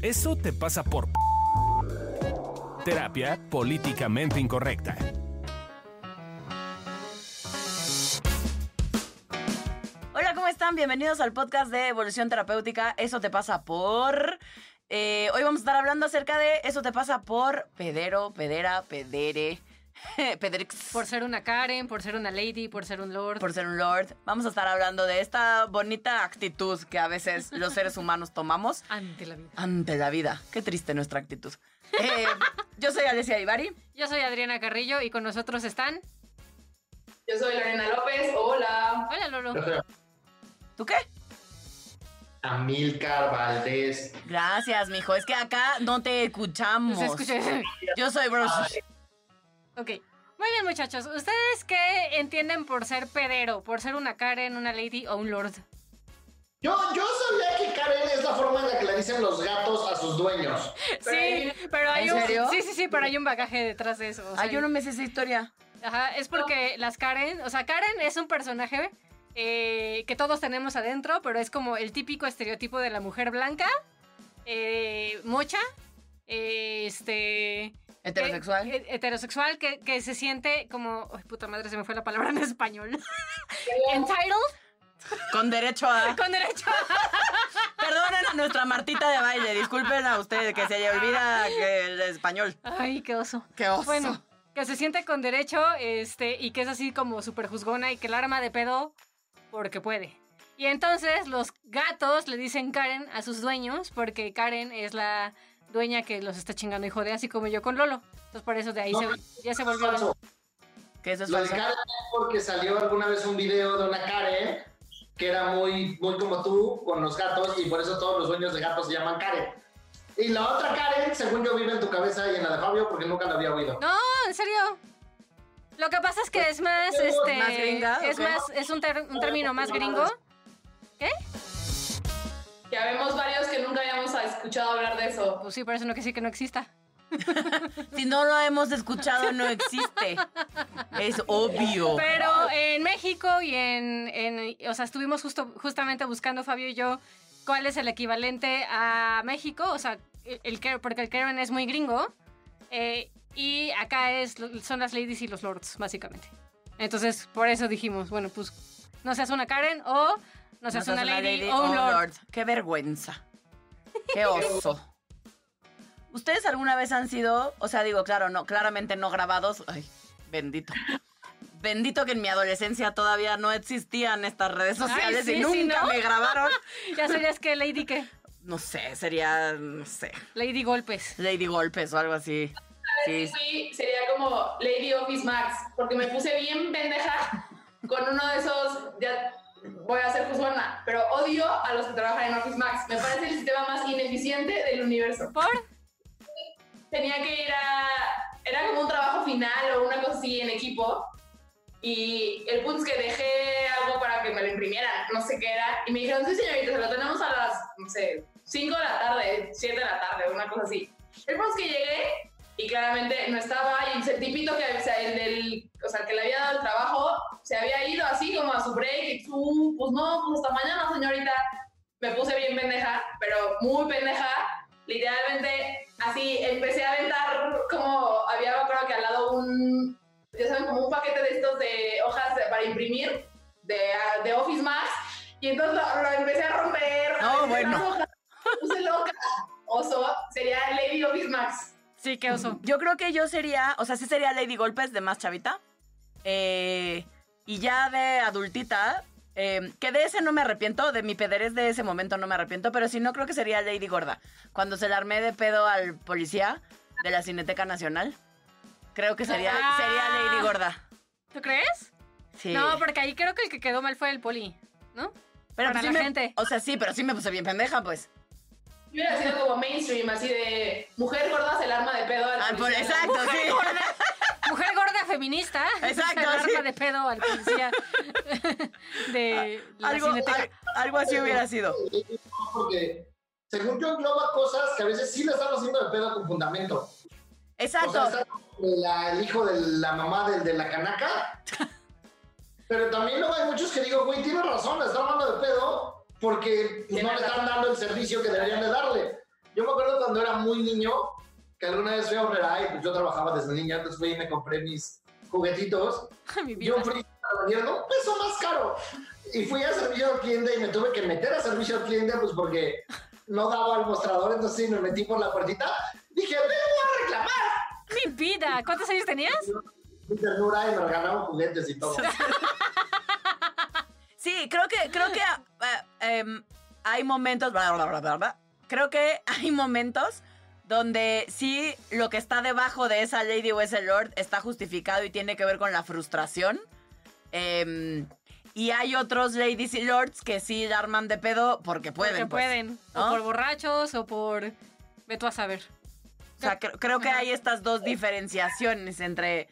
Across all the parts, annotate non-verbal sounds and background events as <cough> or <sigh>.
Eso te pasa por... Terapia políticamente incorrecta. Hola, ¿cómo están? Bienvenidos al podcast de Evolución Terapéutica. Eso te pasa por... Eh, hoy vamos a estar hablando acerca de Eso te pasa por pedero, pedera, pedere, <laughs> pedrix. Por ser una Karen, por ser una lady, por ser un lord. por ser un lord. Vamos a estar hablando de esta bonita actitud que a veces los seres <laughs> humanos tomamos Ante la vida. ante la vida. Qué triste nuestra actitud. Eh, yo soy Alessia Ibarri. Yo soy Adriana Carrillo y con nosotros están. Yo soy Lorena López, hola. Hola Lolo. ¿Tú qué? Amílcar Valdés. Gracias, mijo. Es que acá no te escuchamos. Se escucha. Yo soy Bruce. Ok. Muy bien, muchachos. ¿Ustedes qué entienden por ser pedero? ¿Por ser una Karen, una lady o un lord? Yo, yo sabía que Karen es la forma en la que le dicen los gatos a sus dueños. Sí, pero hay ¿En un. serio? Sí, sí, sí, pero hay un bagaje detrás de eso. o sea, Ay, yo no me sé esa historia. Ajá, es porque las Karen, o sea, Karen es un personaje eh, que todos tenemos adentro, pero es como el típico estereotipo de la mujer blanca, eh, mocha, este... Heterosexual. que- eh, heterosexual, que, que se siente como... Ay, puta madre, se me fue la palabra en español. <laughs> Entitled, Con derecho a. <laughs> con derecho <laughs> Perdonen a nuestra Martita de baile. Disculpen a ustedes que se le olvida que el español. a... Ay, qué oso. Qué oso. Bueno, que se siente con derecho, este, y que es así como súper juzgona y que la arma de pedo porque puede. Y entonces los gatos le dicen Karen a sus dueños porque Karen es la dueña que los está chingando y jode, así como yo con Lolo. Entonces por eso de ahí No, se, ya se volvió... eso es Lo de. Karen porque salió alguna vez un video de una Karen que era muy, muy como tú con los gatos y por eso todos los dueños de gatos se llaman Karen. Y la otra Karen, según yo, vive en tu cabeza y en la de Fabio porque nunca la había oído. No, en serio. Lo que pasa es que es más, ¿Es este, más gringa, es qué? más, es un, ter- un término más gringo. ¿Qué? Ya vemos varios que nunca habíamos escuchado hablar de eso. Pues sí, por eso no quiere decir que no exista. <laughs> Si no lo hemos escuchado, no existe. Es obvio. Pero en México y en, en- o sea, estuvimos justo, justamente buscando Fabio y yo cuál es el equivalente a México, o sea, el, el Karen- porque el Karen es muy gringo eh, y acá es son las ladies y los lords básicamente. Entonces por eso dijimos, bueno, pues no seas una Karen o no seas No una seas lady, o un lord. Qué vergüenza. Qué oso. ¿Ustedes alguna vez han sido, o sea, digo, claro, no, claramente no grabados? Ay, bendito. Bendito que en mi adolescencia todavía no existían estas redes Ay, sociales sí, y sí, nunca ¿no? me grabaron. <laughs> Ya serías que lady qué? No sé, sería, no sé, Lady golpes. Lady Golpes o algo así. Sí. Sí, sería como Lady Office Max, porque me puse bien pendeja con uno de esos, ya voy a ser juzgona, pero odio a los que trabajan en Office Max. Me parece el sistema más ineficiente del universo. ¿Por? tenía que ir a. Era como un trabajo final o una cosa así en equipo. Y el punto es que dejé algo para que me lo imprimieran, no sé qué era. Y me dijeron, sí, señorita, se lo tenemos a las, no sé, 5 de la tarde, 7 de la tarde, una cosa así. El punto es que llegué y claramente no estaba. Y el tipito que, o sea, el del, o sea, que le había dado el trabajo, se había ido así como a su break. Y tú, pues no, pues hasta mañana, señorita. Me puse bien pendeja, pero muy pendeja literalmente así empecé a aventar como había me acuerdo que al lado un ya saben como un paquete de estos de hojas para imprimir de, de Office Max y entonces lo, lo empecé a romper No, <laughs> bueno. las hojas, Sí, qué oso. Yo creo que yo sería, o sea, sí sería Lady Golpes de más chavita. Eh, y ya de adultita, eh, que de ese no me arrepiento, de mi pederés de ese momento no me arrepiento, pero si no creo que sería Lady Gorda. Cuando se le armé de pedo al policía de la Cineteca Nacional, creo que sería, Ah. sería Lady Gorda. ¿Tú crees? Sí. No, porque ahí creo que el que quedó mal fue el poli, ¿no? pero para pues sí la me- gente. O sea, sí, pero sí me puse bien pendeja, pues. Hubiera sido como mainstream así de mujer gorda el arma de pedo al Ah, por- exacto, sí. Mujer gorda feminista. <laughs> Exacto, El sí. arma de pedo al policía <laughs> de la Algo, al- algo así hubiera sido. Porque según yo engloba cosas que a veces sí le están haciendo de pedo con fundamento. Exacto. O sea, está la- el hijo de la mamá del de la canaca. <laughs> Pero también luego hay muchos que digo, güey, tiene razón, la está armando de pedo porque pues, no le están dando el servicio que deberían de darle. Yo me acuerdo cuando era muy niño, que alguna vez fui a Obrera y pues yo trabajaba desde niña, entonces fui y me compré mis juguetitos. <laughs> Mi Y vida. un free me vendieron un peso más caro. Y fui a servicio al cliente y me tuve que meter a servicio al cliente pues porque no daba al mostrador, entonces sí, me metí por la puertita. Dije, me voy a reclamar. Mi vida. ¿Cuántos años tenías? Mi ternura y me regalaron juguetes y todo. <laughs> Sí, creo que, creo que eh, em, hay momentos, bla, bla, bla, bla, bla. creo que hay momentos donde sí lo que está debajo de esa lady o ese lord está justificado y tiene que ver con la frustración. Em, y hay otros ladies y lords que sí la arman de pedo porque pueden. Porque pues, pueden. O por borrachos o por... Ve tú a saber. O sea, cre- creo que hay estas dos diferenciaciones entre,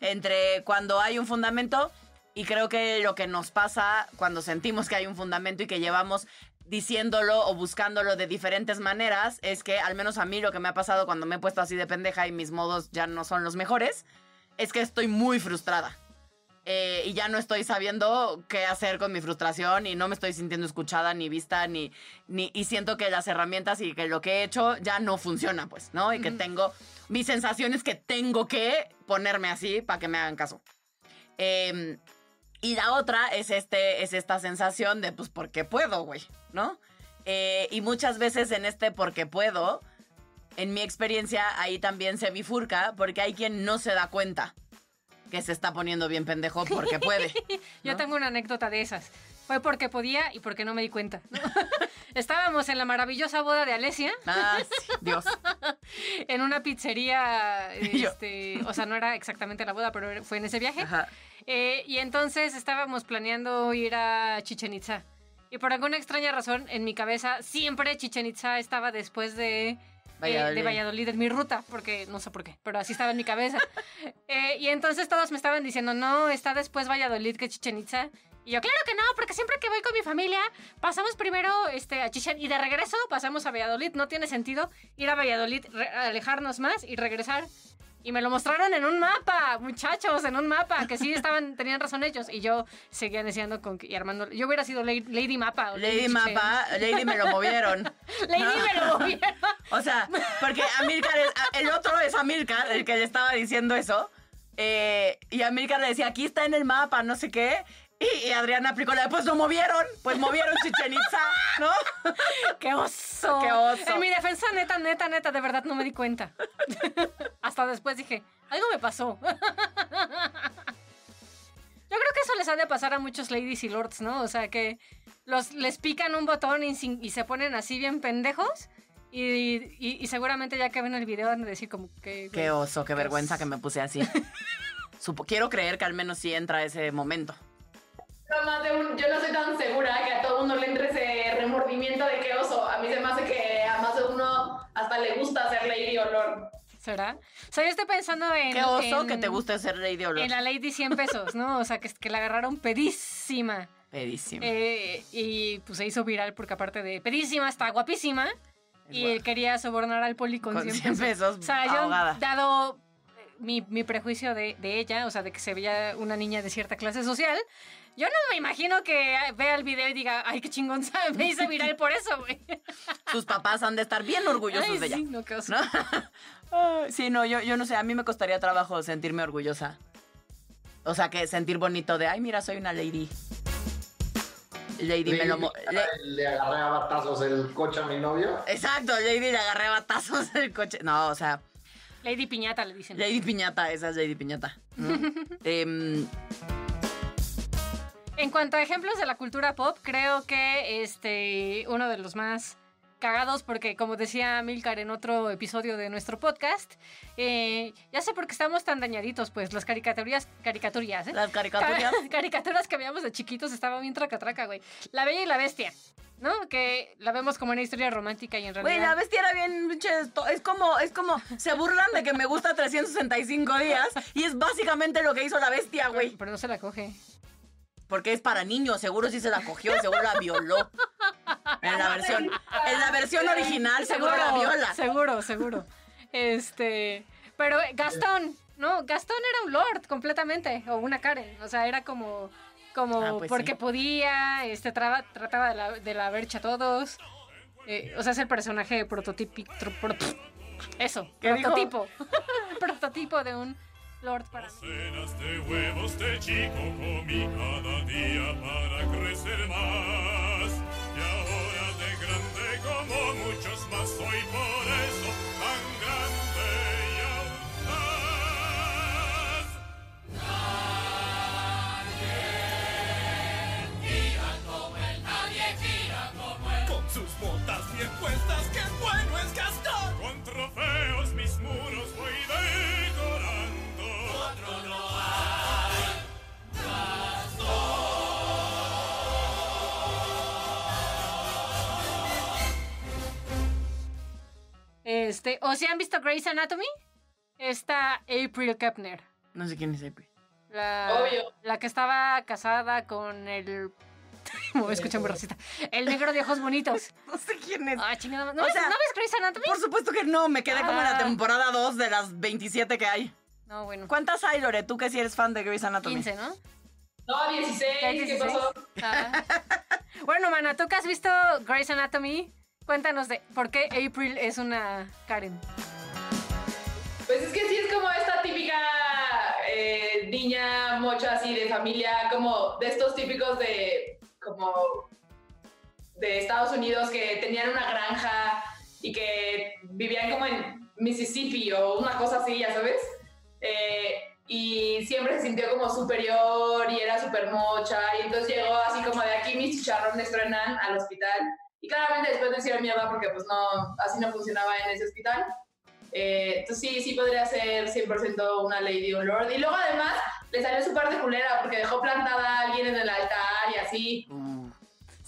entre cuando hay un fundamento y creo que lo que nos pasa cuando sentimos que hay un fundamento y que llevamos diciéndolo o buscándolo de diferentes maneras es que al menos a mí lo que me ha pasado cuando me he puesto así de pendeja y mis modos ya no son los mejores es que estoy muy frustrada. Eh, y ya no estoy sabiendo qué hacer con mi frustración y no me estoy sintiendo escuchada ni vista ni, ni y siento que las herramientas y que lo que he hecho ya no funciona pues, ¿no? Y que tengo mi sensación es que tengo que ponerme así para que me hagan caso. Eh, y la otra es este es esta sensación de pues porque puedo, güey, ¿no? Eh, y muchas veces en este porque puedo, en mi experiencia ahí también se bifurca porque hay quien no se da cuenta que se está poniendo bien pendejo porque <laughs> puede. Yo tengo una anécdota de esas. Fue porque podía y porque no me di cuenta. <laughs> Estábamos en la maravillosa boda de Alesia, Ah, sí, Dios. <laughs> en una pizzería, este, o sea, no era exactamente la boda, pero fue en ese viaje. Ajá. Eh, y entonces estábamos planeando ir a Chichen Itza. Y por alguna extraña razón, en mi cabeza, siempre Chichen Itza estaba después de, eh, Valladolid. de Valladolid, en mi ruta, porque no sé por qué, pero así estaba en mi cabeza. <laughs> Eh, y entonces todos me estaban diciendo, no, está después Valladolid que Chichen Itza. Y yo, claro que no, porque siempre que voy con mi familia, pasamos primero este, a Chichen y de regreso pasamos a Valladolid. No tiene sentido ir a Valladolid, alejarnos más y regresar. Y me lo mostraron en un mapa, muchachos, en un mapa, que sí estaban, <laughs> tenían razón ellos. Y yo seguía deseando con y armando. Yo hubiera sido Lady, Lady Mapa. o Lady. Mapa, Lady me lo movieron. <laughs> Lady No. me lo <laughs> movieron. O sea, porque Amilcar es, el otro es Amilcar, el que le estaba diciendo eso. eh, y Amilcar le decía, aquí está en el mapa, no sé qué. Y, y Adriana aplicó la pues lo movieron, pues movieron Chichen Itza, ¿no? <laughs> ¡Qué oso! ¡Qué oso! En mi defensa, neta, neta, neta, de verdad no me di cuenta. <laughs> Hasta después dije, algo me pasó. <laughs> Yo creo que eso les ha de pasar a muchos ladies y lords, ¿no? O sea, que los, les pican un botón y, se ponen así bien pendejos. Y, y- y seguramente ya que ven el video van a decir como que... Qué oso, qué vergüenza que me puse así. Supo- quiero creer que al menos sí entra ese momento. Más de un- yo no soy tan segura que a todo mundo le entre ese remordimiento de que oso. A mí se me hace que a más de uno hasta le gusta ser lady o lord. ¿Será? O sea, yo estoy pensando en... Qué oso en- que te guste ser Lady Olor. En la Lady 100 pesos, ¿no? O sea, que, que la agarraron pedísima. Pedísimo. Eh, y pues se hizo viral porque aparte de pedísima, está guapísima. Y él quería sobornar al poli con, Con 100 100 pesos. pesos, O sea, yo ahogada. dado eh, mi, mi prejuicio de, de ella, o sea, de que se veía una niña de cierta clase social, yo no me imagino que vea el video y diga, ay, qué chingón, me hice viral por eso, güey. <laughs> Sus papás han de estar bien orgullosos Ay, de ella. sí, no, qué oso. ¿No? <laughs> Ay, sí, no, yo, yo no sé, a mí me costaría trabajo sentirme orgullosa. O sea, que sentir bonito de, ay, mira, soy una lady. Lady me lo... mo- le- Le agarré a batazos el coche a mi novio. Exacto, Lady le agarré batazos <laughs> del coche. No, o sea, Lady Piñata le dicen. Lady Piñata, esa es Lady Piñata. ¿no? Em, En cuanto a ejemplos de la cultura pop, creo que este uno de los más cagados, porque como decía Milcar en otro episodio de nuestro podcast, eh, ya sé por qué estamos tan dañaditos, pues las caricaturas, caricaturas, ¿eh? las caricaturas. Ca- <laughs> caricaturas que veíamos de chiquitos estaban bien tracatraca, güey. La Bella y la Bestia, ¿no? Que la vemos como una historia romántica y en realidad... Güey, la bestia era bien, es como, es como, se burlan de que me gusta 365 días y es básicamente lo que hizo la bestia, güey. Pero no se la coge. Porque es para niños, seguro sí se la cogió, seguro la violó. En la versión, en la versión original seguro la viola. Seguro, seguro. Este, pero eh, Gastón, ¿no? Gastón era un lord completamente, o una Karen, o sea, era como, como Ah, pues porque sí. podía, este, traba- trataba de la, de la vercha a todos. Eh, o sea, es el personaje prototípico. Eso, ¿Qué dijo? prototipo. <laughs> prototipo de un Lord para mí. De huevos de chico comí cada día para crecer más. Y ahora de grande como muchos más soy por eso tan grande y aún más. Con sus botas bien puestas, qué bueno es gastar. Con trofeos mis muros voy Este, ¿o si han visto Grey's Anatomy? Está April Kepner. No sé quién es April. La, Obvio. la que estaba casada con el. <laughs> Me voy a escuchar muy racista. El negro de ojos bonitos. <laughs> No sé quién es. Ah, chingada. ¿No, O ves, sea, ¿no ves Grey's Anatomy? Por supuesto que no, me quedé como en la temporada 2 de las 27 que hay. No, bueno. ¿Cuántas hay, Lore? Tú que sí eres fan de Grey's Anatomy. 15, ¿no? No, 16, ¿Ya hay ¿qué 16? pasó? Ah. <laughs> bueno, mana, tú que has visto Grey's Anatomy, cuéntanos de por qué April es una Karen. Pues es que sí es como esta típica eh, niña mocha así de familia, como de estos típicos de como de Estados Unidos que tenían una granja y que vivían como en Mississippi o una cosa así, ya sabes. Eh, y siempre se sintió como superior y era súper mocha y entonces llegó así como de aquí mis chicharrones truenan al hospital y claramente después le hicieron mierda porque pues no, así no funcionaba en ese hospital. Eh, entonces sí, sí podría ser 100% una lady o un lord. Y luego además le salió su parte culera porque dejó plantada a alguien en el altar y así. Uh,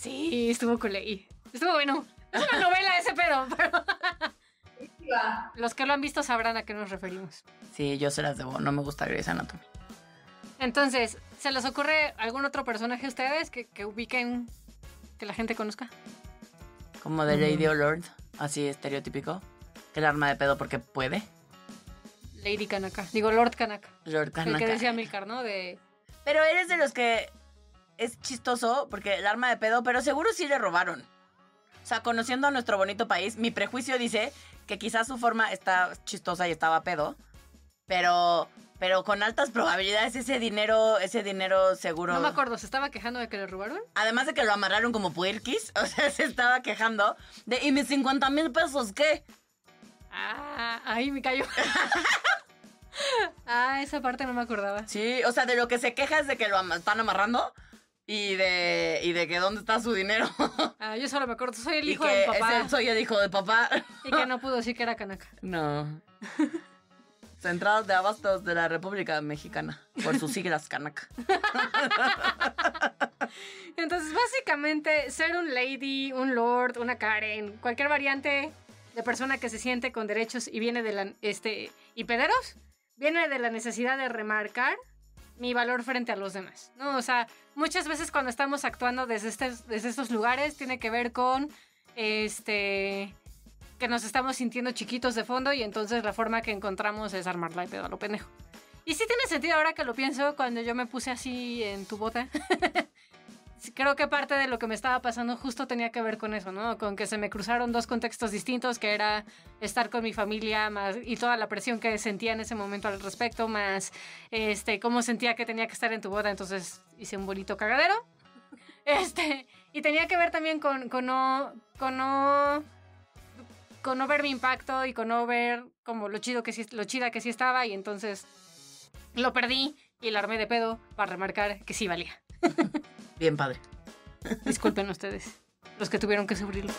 Sí, estuvo ahí. Estuvo bueno. Es una novela ese pedo, <laughs> pero los que lo han visto sabrán a qué nos referimos. sí, yo se las debo. No me gusta Grey's Anatomy. Entonces, ¿se les ocurre algún otro personaje a ustedes que, que ubiquen, que la gente conozca? Como de Lady o Lord. Así estereotípico. Que el arma de pedo porque puede. Lady Kanaka. Digo, Lord Kanaka. Lord El Kanaka. que decía Milcar, ¿no? De... Pero eres de los que es chistoso porque el arma de pedo, pero seguro sí le robaron. O sea, conociendo a nuestro bonito país, mi prejuicio dice que quizás su forma está chistosa y estaba pedo, pero pero con altas probabilidades ese dinero, ese dinero seguro. No me acuerdo, ¿se estaba quejando de que le robaron? Además de que lo amarraron como puerquis, <laughs> o sea, se estaba quejando de ¿y mis 50 mil pesos qué? Ah, ahí me cayó. ah, esa parte no me acordaba. Sí, o sea, de lo que se queja es de que lo están amarrando y de y de que dónde está su dinero. Ah, yo solo me acuerdo, soy el y hijo que es papá. el- soy el hijo de papá. Y que no pudo decir que era Kanaka. No. <laughs> Central de Abastos de la República Mexicana, por sus siglas Canaca. <laughs> Entonces, básicamente, ser un lady, un lord, una Karen, cualquier variante de persona que se siente con derechos y viene de la, este, y pederos, viene de la necesidad de remarcar mi valor frente a los demás, ¿no? O sea, muchas veces cuando estamos actuando desde, estes- desde estos lugares tiene que ver con, este, que nos estamos sintiendo chiquitos de fondo y entonces la forma que encontramos es armarla de pedo a lo pendejo. Y sí tiene sentido ahora que lo pienso cuando yo me puse así en tu bota. <laughs> Creo que parte de lo que me estaba pasando justo tenía que ver con eso, ¿no? Con que se me cruzaron dos contextos distintos, que era estar con mi familia más y toda la presión que sentía en ese momento al respecto, más este cómo sentía que tenía que estar en tu boda, entonces hice un bonito cagadero. <laughs> Este, y tenía que ver también con, con no con no con no ver mi impacto y con no ver como lo chido que sí, lo chida que sí estaba y entonces lo perdí y la armé de pedo para remarcar que sí valía. <laughs> Bien padre. Disculpen <laughs> ustedes, los que tuvieron que sufrirlo.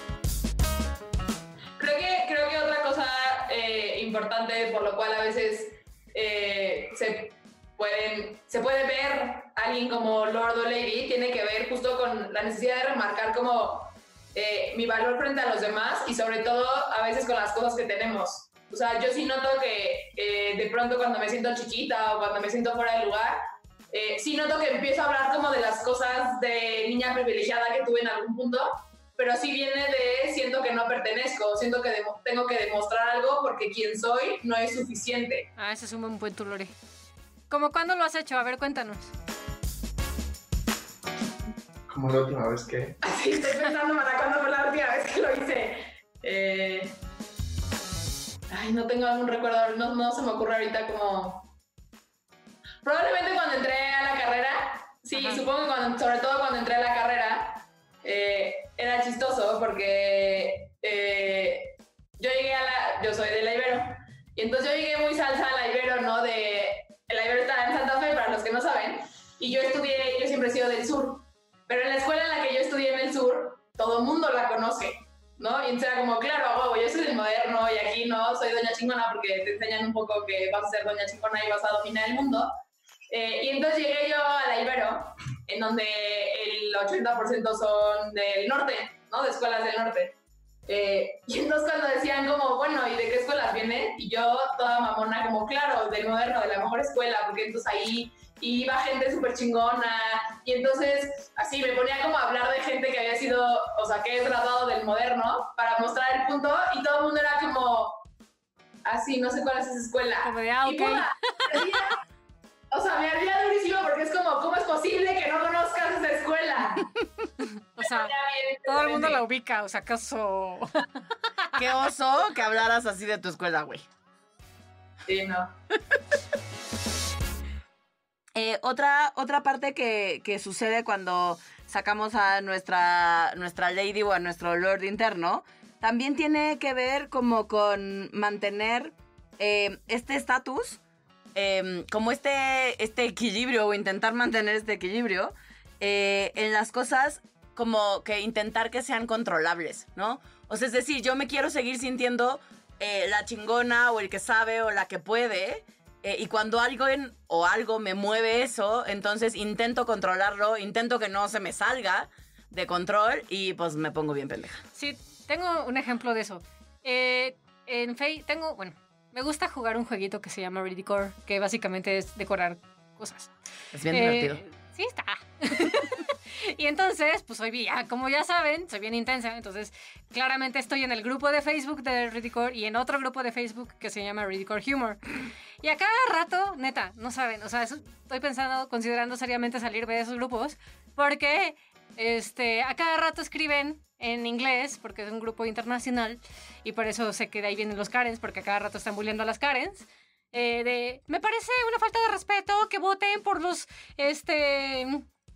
Creo que, creo que otra cosa eh, importante por lo cual a veces eh, se, pueden, se puede ver a alguien como Lord o Lady tiene que ver justo con la necesidad de remarcar como eh, mi valor frente a los demás y sobre todo a veces con las cosas que tenemos. O sea, yo sí noto que eh, de pronto cuando me siento chiquita o cuando me siento fuera de lugar, eh, sí noto que empiezo a hablar como de las cosas de niña privilegiada que tuve en algún punto, pero sí viene de siento que no pertenezco, siento que tengo que demostrar algo porque quien soy no es suficiente. Ah, ese es un buen punto, Lore. ¿Cómo cuándo lo has hecho? A ver, cuéntanos. Como la última vez que. <laughs> Así estoy pensando para cuándo fue la última vez que lo hice. Eh, Ay, no tengo algún recuerdo, no, no se me ocurre ahorita como... Probablemente cuando entré a la carrera, sí, Ajá. supongo que cuando, sobre todo cuando entré a la carrera, eh, era chistoso porque eh, yo llegué a la... Yo soy de la Ibero. Y entonces yo llegué muy salsa a la Ibero, ¿no? De... La Ibero está en Santa Fe, para los que no saben. Y yo estudié, yo siempre he sido del sur. Pero en la escuela en la que yo estudié en el sur, todo el mundo la conoce, ¿no? Y entonces era como, claro, yo soy del moderno y aquí no soy doña chingona porque te enseñan un poco que vas a ser doña chingona y vas a dominar el mundo. Eh, y entonces llegué yo a la Ibero, en donde el 80% son del norte, ¿no? De escuelas del norte. Eh, y entonces cuando decían como, bueno, ¿y de qué escuelas vienen? Y yo toda mamona como, claro, del moderno, de la mejor escuela, porque entonces ahí iba gente súper chingona. Y entonces así me ponía como a hablar de gente que había sido, o sea, que he tratado del moderno para mostrar el punto y todo el mundo era como, así, no sé cuál es esa escuela. Como de, ah, Y, o sea, me ardía durísimo porque es como, ¿cómo es posible que no conozcas esa escuela? O sea, bien, todo el mundo la ubica, o sea, acaso. Qué oso que hablaras así de tu escuela, güey. Sí, no. Eh, otra, otra parte que, sucede cuando sacamos a nuestra, nuestra lady o a nuestro lord interno, también tiene que ver como con mantener eh, este estatus, eh, como este, este equilibrio o intentar mantener este equilibrio en las cosas como que intentar que sean controlables, ¿no? O sea, es decir, yo me quiero seguir sintiendo la chingona o el que sabe o la que puede. Eh, y cuando alguien o algo me mueve eso, entonces intento controlarlo, intento que no se me salga de control y pues me pongo bien pendeja. Sí, tengo un ejemplo de eso. Eh, en Fey tengo, bueno, me gusta jugar un jueguito que se llama Redecor, que básicamente es decorar cosas. Es bien Eh, divertido. Sí, está. <laughs> y entonces, pues soy bien, como ya saben, soy bien intensa. Entonces, claramente estoy en el grupo de Facebook de Redecor y en otro grupo de Facebook que se llama Redecor Humor. Y a cada rato, neta, no saben, o sea, estoy pensando, considerando seriamente salir de esos grupos, porque este, a cada rato escriben en inglés, porque es un grupo internacional, y por eso sé que de ahí vienen los Karens, porque a cada rato están bulleando a las Karens. eh, de, me parece una falta de respeto que voten por los este,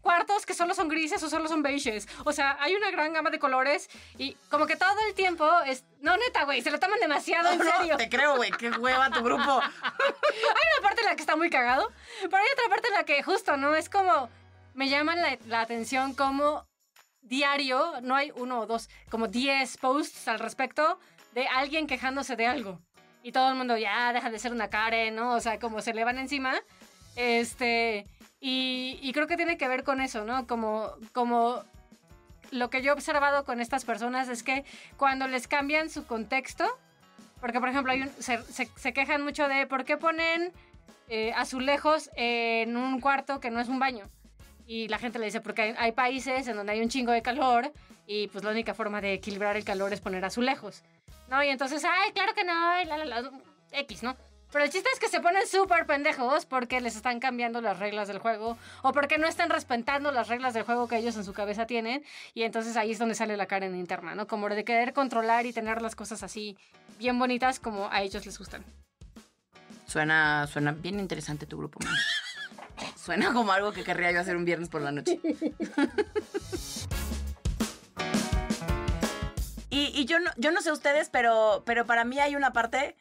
cuartos que solo son grises o solo son beiges. O sea, hay una gran gama de colores y como que todo el tiempo es... No, neta, güey, se lo toman demasiado en <laughs> No, serio. te creo, güey, qué hueva tu grupo. <laughs> Hay una parte en la que está muy cagado, pero hay otra parte en la que justo, ¿no? Es como, me llama la, la atención como diario, no hay uno o dos, como 10 posts al respecto de alguien quejándose de algo. Y todo el mundo, ya, deja de ser una Karen, ¿no? O sea, como se le van encima. Este, y, y creo que tiene que ver con eso, ¿no? Como, como lo que yo he observado con estas personas es que cuando les cambian su contexto, porque, por ejemplo, hay un- se, se- se quejan mucho de por qué ponen eh, azulejos en un cuarto que no es un baño. Y la gente le dice, porque hay, hay países en donde hay un chingo de calor y pues la única forma de equilibrar el calor es poner azulejos. ¿No? Y entonces, ay, claro que no, la, la, la, X, ¿no? Pero el chiste es que se ponen súper pendejos porque les están cambiando las reglas del juego o porque no están respetando las reglas del juego que ellos en su cabeza tienen. Y entonces ahí es donde sale la Karen interna, ¿no? Como de querer controlar y tener las cosas así bien bonitas como a ellos les gustan. Suena, suena bien interesante tu grupo, man. <laughs> Suena como algo que querría yo hacer un viernes por la noche. <laughs> y y yo, no, yo no sé ustedes, pero, pero para mí hay una parte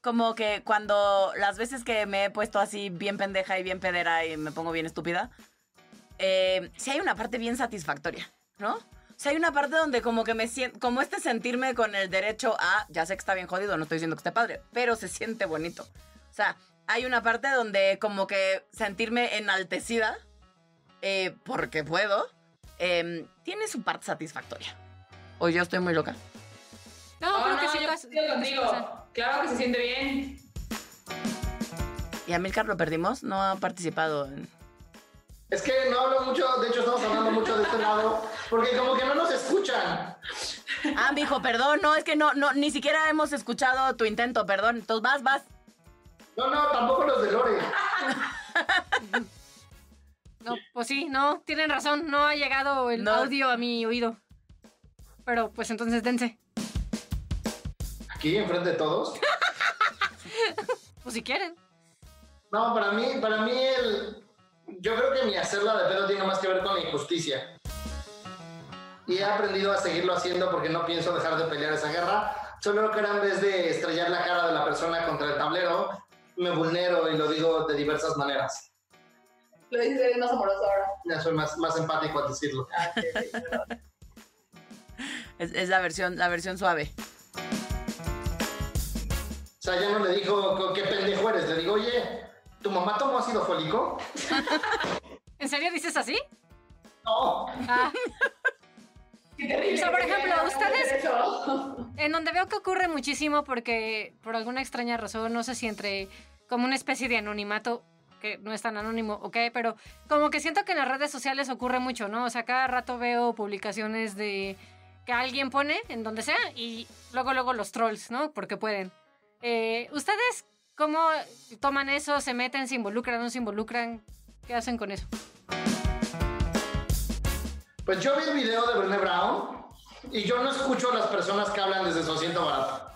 como que cuando las veces que me he puesto así bien pendeja y bien pedera y me pongo bien estúpida, eh, sí hay una parte bien satisfactoria, ¿no? O hay una parte donde como que me siento, como este sentirme con el derecho a, ya sé que está bien jodido, no estoy diciendo que esté padre, pero se siente bonito. O sea, hay una parte donde como que sentirme enaltecida, eh, porque puedo, eh, tiene su parte satisfactoria. O yo estoy muy loca. No, No, creo no, que sí pasa. contigo. Claro que se siente bien. Y a Milcar lo perdimos, no ha participado en... Es que no hablo mucho, de hecho estamos hablando mucho de este <laughs> lado, porque como que no nos escuchan. Ah, mijo, perdón, no, es que no, no, ni siquiera hemos escuchado tu intento, perdón. Entonces vas, vas. No, no, tampoco los de Lore. <laughs> No, pues sí, no, tienen razón, no ha llegado el No. audio a mi oído. Pero pues entonces dense, Aquí, enfrente de todos. <laughs> pues si quieren. No, para mí, para mí el... Yo creo que mi hacerla de pedo tiene más que ver con la injusticia. Y he aprendido a seguirlo haciendo porque no pienso dejar de pelear esa guerra. Solo que ahora en vez de estrellar la cara de la persona contra el tablero, me vulnero y lo digo de diversas maneras. Lo dices, eres más amoroso ahora. Ya soy más, más empático al decirlo. Ah, sí, <laughs> sí. Es, es la versión, la versión suave. O sea, ya no le digo qué pendejo eres, le digo, oye, ¿tu mamá tomó ácido fólico? <laughs> ¿En serio dices así? No. Ah, <laughs> Qué terrible. O sea, por ejemplo, ustedes- <laughs> en donde veo que ocurre muchísimo porque por alguna extraña razón, no sé si entre como una especie de anonimato, que no es tan anónimo, ok, pero como que siento que en las redes sociales ocurre mucho, ¿no? O sea, cada rato veo publicaciones de que alguien pone en donde sea y luego, luego los trolls, ¿no? Porque pueden. Eh, ¿Ustedes cómo toman eso? ¿Se meten? ¿Se involucran? ¿No se involucran? ¿Qué hacen con eso? Pues yo vi el video de Brené Brown y yo no escucho a las personas que hablan desde su asiento barato.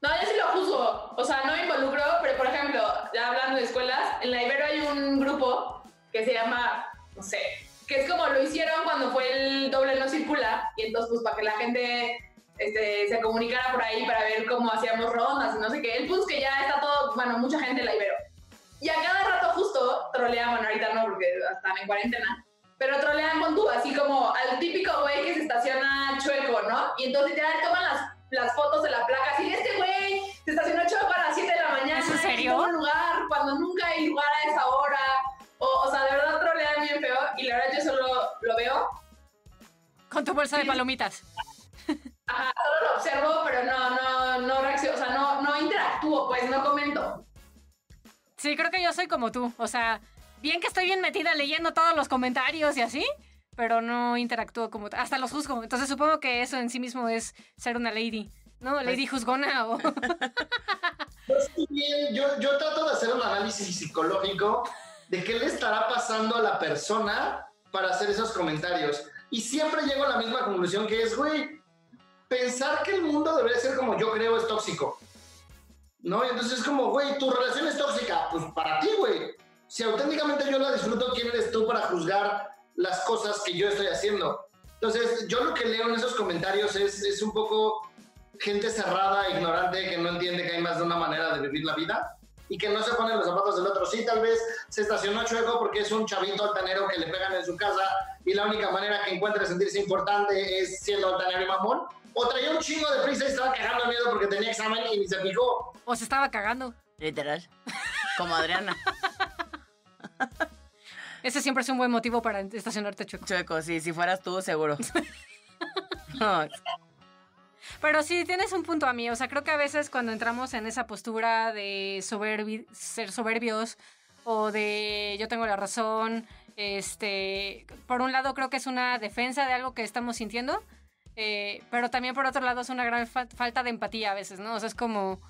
No, yo sí lo juzgo. O sea, no me involucro, pero por ejemplo, ya hablando de escuelas, en la Ibero hay un grupo que se llama, no sé, que es como lo hicieron cuando fue el doble no circula, y entonces pues para que la gente este, se comunicara por ahí para ver cómo hacíamos rondas y no sé qué. El punto es que ya está todo, bueno, mucha gente en la Ibero. Y a cada rato justo trolean, bueno, ahorita no, porque están en cuarentena, pero trolean con tú, así como al típico güey que se estaciona chueco, ¿no? Y entonces literal toman las, las fotos de la placa, así, este güey se estacionó chueco a las 7 de la mañana. ¿Es en serio? En un lugar, cuando nunca hay lugar a esa hora. O, o sea, de verdad trolean bien feo, y la verdad yo solo lo veo, Con tu bolsa de palomitas. Ajá, solo lo observo, pero no, no, no reacciono, o sea, no, no interactúo, pues, no comento. Sí, creo que yo soy como tú. O sea, bien que estoy bien metida leyendo todos los comentarios y así, pero no interactúo como... Hasta los juzgo. Entonces supongo que eso en sí mismo es ser una lady. ¿No? Lady juzgona o... <laughs> <laughs> Bien, yo, yo trato de hacer un análisis psicológico de qué le estará pasando a la persona para hacer esos comentarios. Y siempre llego a la misma conclusión que es, güey, pensar que el mundo debería ser como yo creo es tóxico. ¿No? Y entonces es como, güey, tu relación es tóxica. Pues para ti, güey. Si auténticamente yo la disfruto, ¿quién eres tú para juzgar las cosas que yo estoy haciendo? Entonces, yo lo que leo en esos comentarios es, es un poco gente cerrada, ignorante, que no entiende que hay más de una manera de vivir la vida y que no se pone en los zapatos del otro. Sí, tal vez se estacionó chueco porque es un chavito altanero que le pegan en su casa y la única manera que encuentra sentirse importante es siendo altanero y mamón. O traía un chingo de prisa y estaba cagando miedo porque tenía examen y ni se fijó. o se estaba cagando. Literal. Como Adriana. <laughs> Ese siempre es un buen motivo para estacionarte chueco. Chueco, sí, si fueras tú, seguro. <laughs> No, Pero sí, tienes un punto a mí. O sea, creo que a veces cuando entramos en esa postura de soberbi- ser soberbios o de yo tengo la razón, este, por un lado creo que es una defensa de algo que estamos sintiendo, eh, pero también por otro lado es una gran fa- falta de empatía a veces, ¿no? O sea, es como,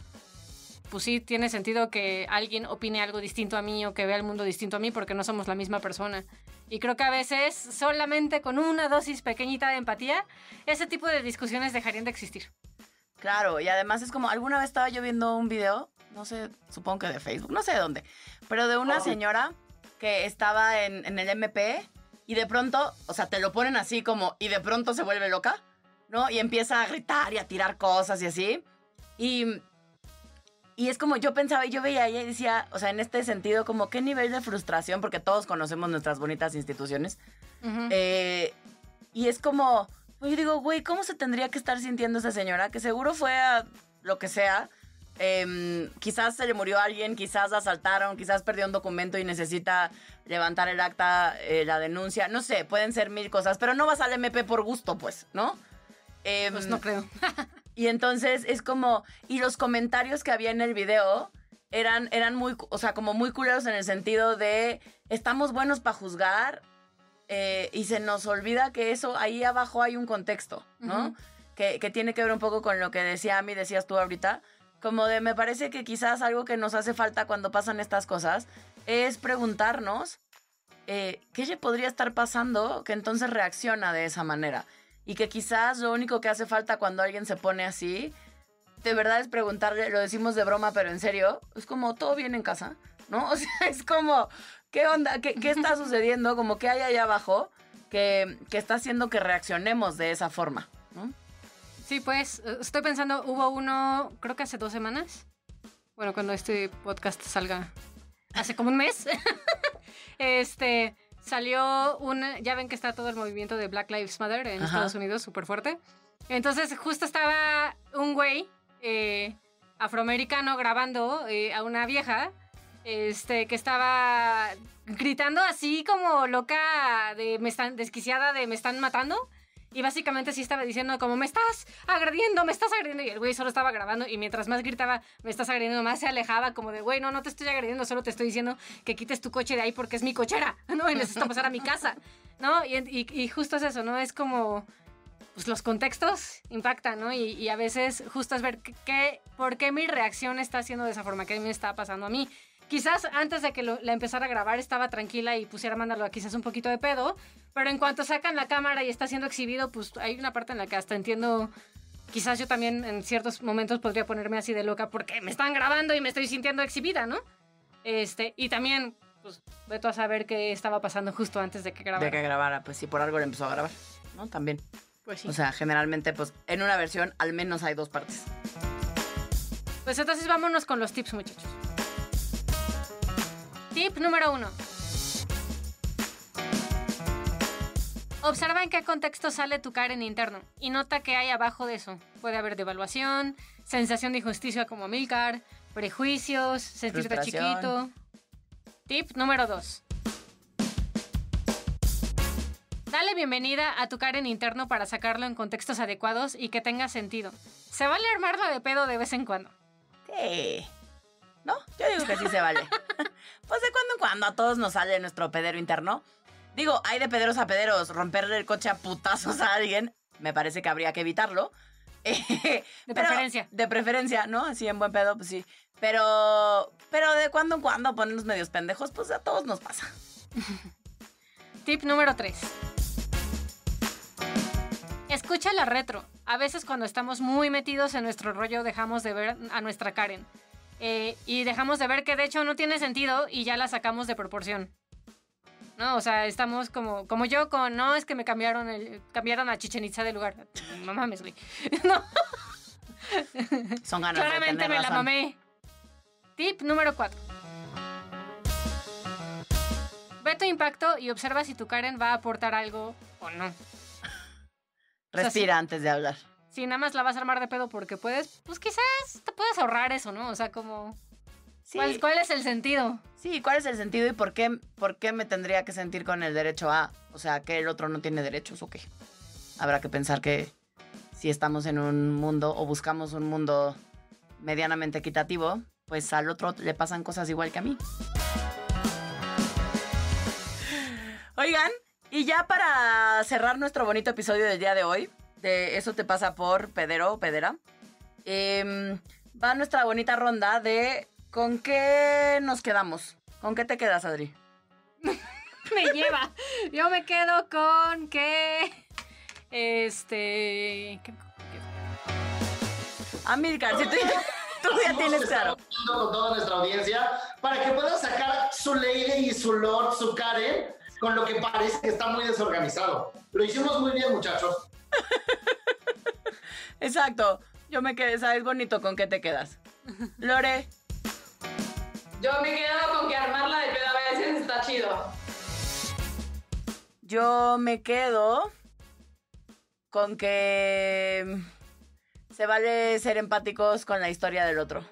pues sí, tiene sentido que alguien opine algo distinto a mí o que vea el mundo distinto a mí porque no somos la misma persona. Y creo que a veces, solamente con una dosis pequeñita de empatía, ese tipo de discusiones dejarían de existir. Claro, y además es como, alguna vez estaba yo viendo un video, no sé, supongo que de Facebook, no sé de dónde, pero de una señora que estaba en, en el MP y de pronto, o sea, te lo ponen así como, y de pronto se vuelve loca, ¿no? Y empieza a gritar y a tirar cosas y así. Y, y es como yo pensaba y yo veía y decía, o sea, en este sentido, como qué nivel de frustración, porque todos conocemos nuestras bonitas instituciones. Ujú. Eh, y es como, yo digo, güey, ¿cómo se tendría que estar sintiendo esa señora? Que seguro fue a lo que sea. Em, quizás se le murió alguien, quizás la asaltaron, quizás perdió un documento y necesita levantar el acta, eh, la denuncia. No sé, pueden ser mil cosas, pero no vas al MP por gusto, pues, ¿no? Em, Pues no creo. <laughs> y entonces es como, y los comentarios que había en el video eran, eran muy, o sea, como muy culeros en el sentido de, estamos buenos para juzgar eh, y se nos olvida que eso, ahí abajo hay un contexto, ¿no? Que, que tiene que ver un poco con lo que decía a mí, decías tú ahorita, como de, me parece que quizás algo que nos hace falta cuando pasan estas cosas es preguntarnos eh, qué le podría estar pasando que entonces reacciona de esa manera. Y que quizás lo único que hace falta cuando alguien se pone así, de verdad es preguntarle, lo decimos de broma, pero en serio, es como, ¿todo bien en casa? ¿No? <laughs> O sea, es como, ¿qué onda? ¿Qué, qué está <laughs> sucediendo? Como que hay allá abajo que, que está haciendo que reaccionemos de esa forma, ¿no? Sí, pues estoy pensando, hubo uno, creo que hace dos semanas. Bueno, cuando este podcast salga, hace como un mes. <laughs> este, salió una, ya ven que está todo el movimiento de Black Lives Matter en Ajá. Estados Unidos, súper fuerte. Entonces, justo estaba un güey eh, afroamericano grabando eh, a una vieja este, que estaba gritando así como loca, de me están, desquiciada de me están matando. Y básicamente sí estaba diciendo como, me estás agrediendo, me estás agrediendo. Y el güey solo estaba grabando y mientras más gritaba, me estás agrediendo, más se alejaba como de, güey, no, no te estoy agrediendo, solo te estoy diciendo que quites tu coche de ahí porque es mi cochera, <laughs> ¿no? Y necesito pasar a mi casa, ¿no? Y, y- justo es eso, ¿no? Es como, pues los contextos impactan, ¿no? Y, y a veces justo es ver qué- qué, por qué mi reacción está siendo de esa forma, qué me está pasando a mí. Quizás antes de que lo- la empezara a grabar estaba tranquila y pusiera a mandarlo quizás un poquito de pedo, pero en cuanto sacan la cámara y está siendo exhibido, pues hay una parte en la que hasta entiendo, quizás yo también en ciertos momentos podría ponerme así de loca porque me están grabando y me estoy sintiendo exhibida, ¿no? Este, y también, pues, veto a saber qué estaba pasando justo antes de que grabara. De que grabara, pues sí, por algo le empezó a grabar, ¿no? También. Pues sí. O sea, generalmente, pues en una versión al menos hay dos partes. Pues entonces vámonos con los tips, muchachos. Tip número uno. Observa en qué contexto sale tu Karen interno y nota qué hay abajo de eso. Puede haber devaluación, sensación de injusticia como Milcar, prejuicios, sentirte chiquito. Tip número dos. Dale bienvenida a tu Karen interno para sacarlo en contextos adecuados y que tenga sentido. Se vale armarlo de pedo de vez en cuando. Sí. ¿No? Yo digo que sí se vale. <laughs> pues de cuando en cuando a todos nos sale nuestro pedero interno. Digo, hay de pederos a pederos. Romperle el coche a putazos a alguien, me parece que habría que evitarlo. <laughs> de preferencia. De preferencia, ¿no? Así en buen pedo, pues sí. Pero, pero de cuando en cuando ponernos medios pendejos, pues a todos nos pasa. <laughs> Tip número 3. Escucha la retro. A veces cuando estamos muy metidos en nuestro rollo dejamos de ver a nuestra Karen. Eh, y dejamos de ver que de hecho no tiene sentido y ya la sacamos de proporción. ¿No? O sea, estamos como, como yo con, no, es que me cambiaron, el, cambiaron a Chichen Itza de lugar. No mames, güey. <laughs> No, Son ganas de claramente tener me la mamé. Tip número 4. Ve tu impacto y observa si tu Karen va a aportar algo o no. Respira antes de hablar. Si nada más la vas a armar de pedo porque puedes, pues quizás te puedes ahorrar eso, ¿no? O sea, como... Sí. ¿cuál, cuál es el sentido? Sí, ¿cuál es el sentido y por qué, por qué me tendría que sentir con el derecho a? O sea, que el otro no tiene derechos o qué. Habrá que pensar que si estamos en un mundo o buscamos un mundo medianamente equitativo, pues al otro le pasan cosas igual que a mí. Oigan, y ya para cerrar nuestro bonito episodio del día de hoy, de Eso te pasa por pedero o pedera, em, va nuestra bonita ronda de ¿con qué nos quedamos? ¿Con qué te quedas, Adri? <laughs> Me lleva. Yo me quedo con que... Este... ¿qué- Amilcar, si tú, tú ya tienes claro. Con toda nuestra audiencia para que puedan sacar su lady y su lord, su Karen, con lo que parece que está muy desorganizado. Lo hicimos muy bien, muchachos. <laughs> Exacto. Yo me quedé, ¿sabes bonito con qué te quedas? Lore, Yo me quedo con que armarla de pedo a veces está chido. yo me quedo con que se vale ser empáticos con la historia del otro.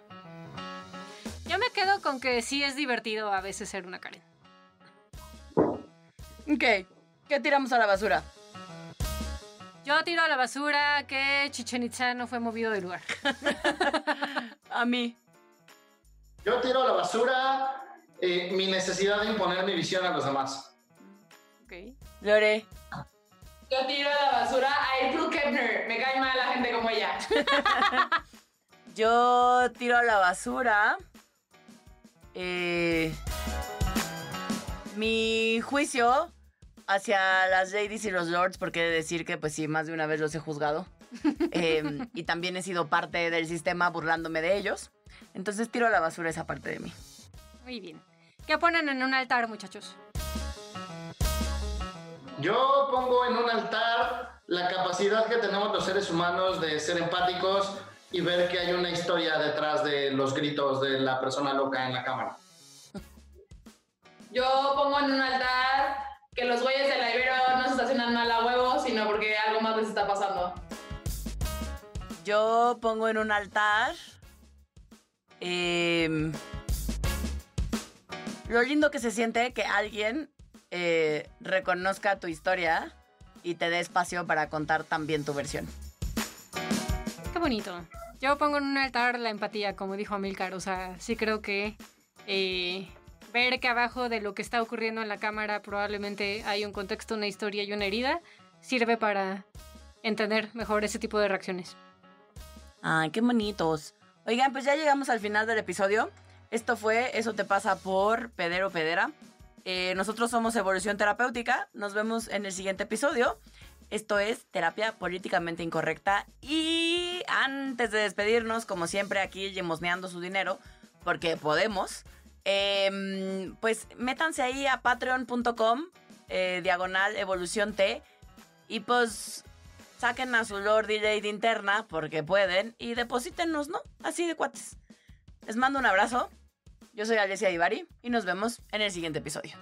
Yo me quedo con que sí es divertido a veces ser una Karen. Ok, ¿qué tiramos a la basura? Yo tiro a la basura que Chichen Itza no fue movido del lugar. <laughs> A mí. Yo tiro a la basura eh, mi necesidad de imponer mi visión a los demás. Ok. Lore, Yo tiro a la basura a April Kepner. Me cae mal la gente como ella. <laughs> yo tiro a la basura. Eh, mi juicio hacia las ladies y los lords, porque he de decir que, pues sí, más de una vez los he juzgado. <laughs> Eh, y también he sido parte del sistema burlándome de ellos. Entonces tiro a la basura esa parte de mí. Muy bien. ¿Qué ponen en un altar, muchachos? Yo pongo en un altar la capacidad que tenemos los seres humanos de ser empáticos y ver que hay una historia detrás de los gritos de la persona loca en la cámara. Yo pongo en un altar que los güeyes de la Ibero no se estacionan mal a huevos, sino porque algo más les está pasando. Yo pongo en un altar. em, lo lindo que se siente que alguien eh, reconozca tu historia y te dé espacio para contar también tu versión. Qué bonito. Yo pongo en un altar la empatía, como dijo Amilcar. O sea, sí creo que eh, ver que abajo de lo que está ocurriendo en la cámara probablemente hay un contexto, una historia y una herida, sirve para entender mejor ese tipo de reacciones. Ay, qué bonitos. Oigan, pues ya llegamos al final del episodio. Esto fue Eso te pasa por Pedero Pedera. Eh, nosotros somos Evolución Terapéutica. Nos vemos en el siguiente episodio. Esto es Terapia Políticamente Incorrecta. Y antes de despedirnos, como siempre, aquí yemosneando su dinero, porque podemos, em, pues métanse ahí a patreon.com, eh, diagonal Evolución T, y pues saquen a su Lord Lady interna, porque pueden, y deposítenos, ¿no? Así de cuates. Les mando un abrazo. Yo soy Alessia Ibarri y nos vemos en el siguiente episodio.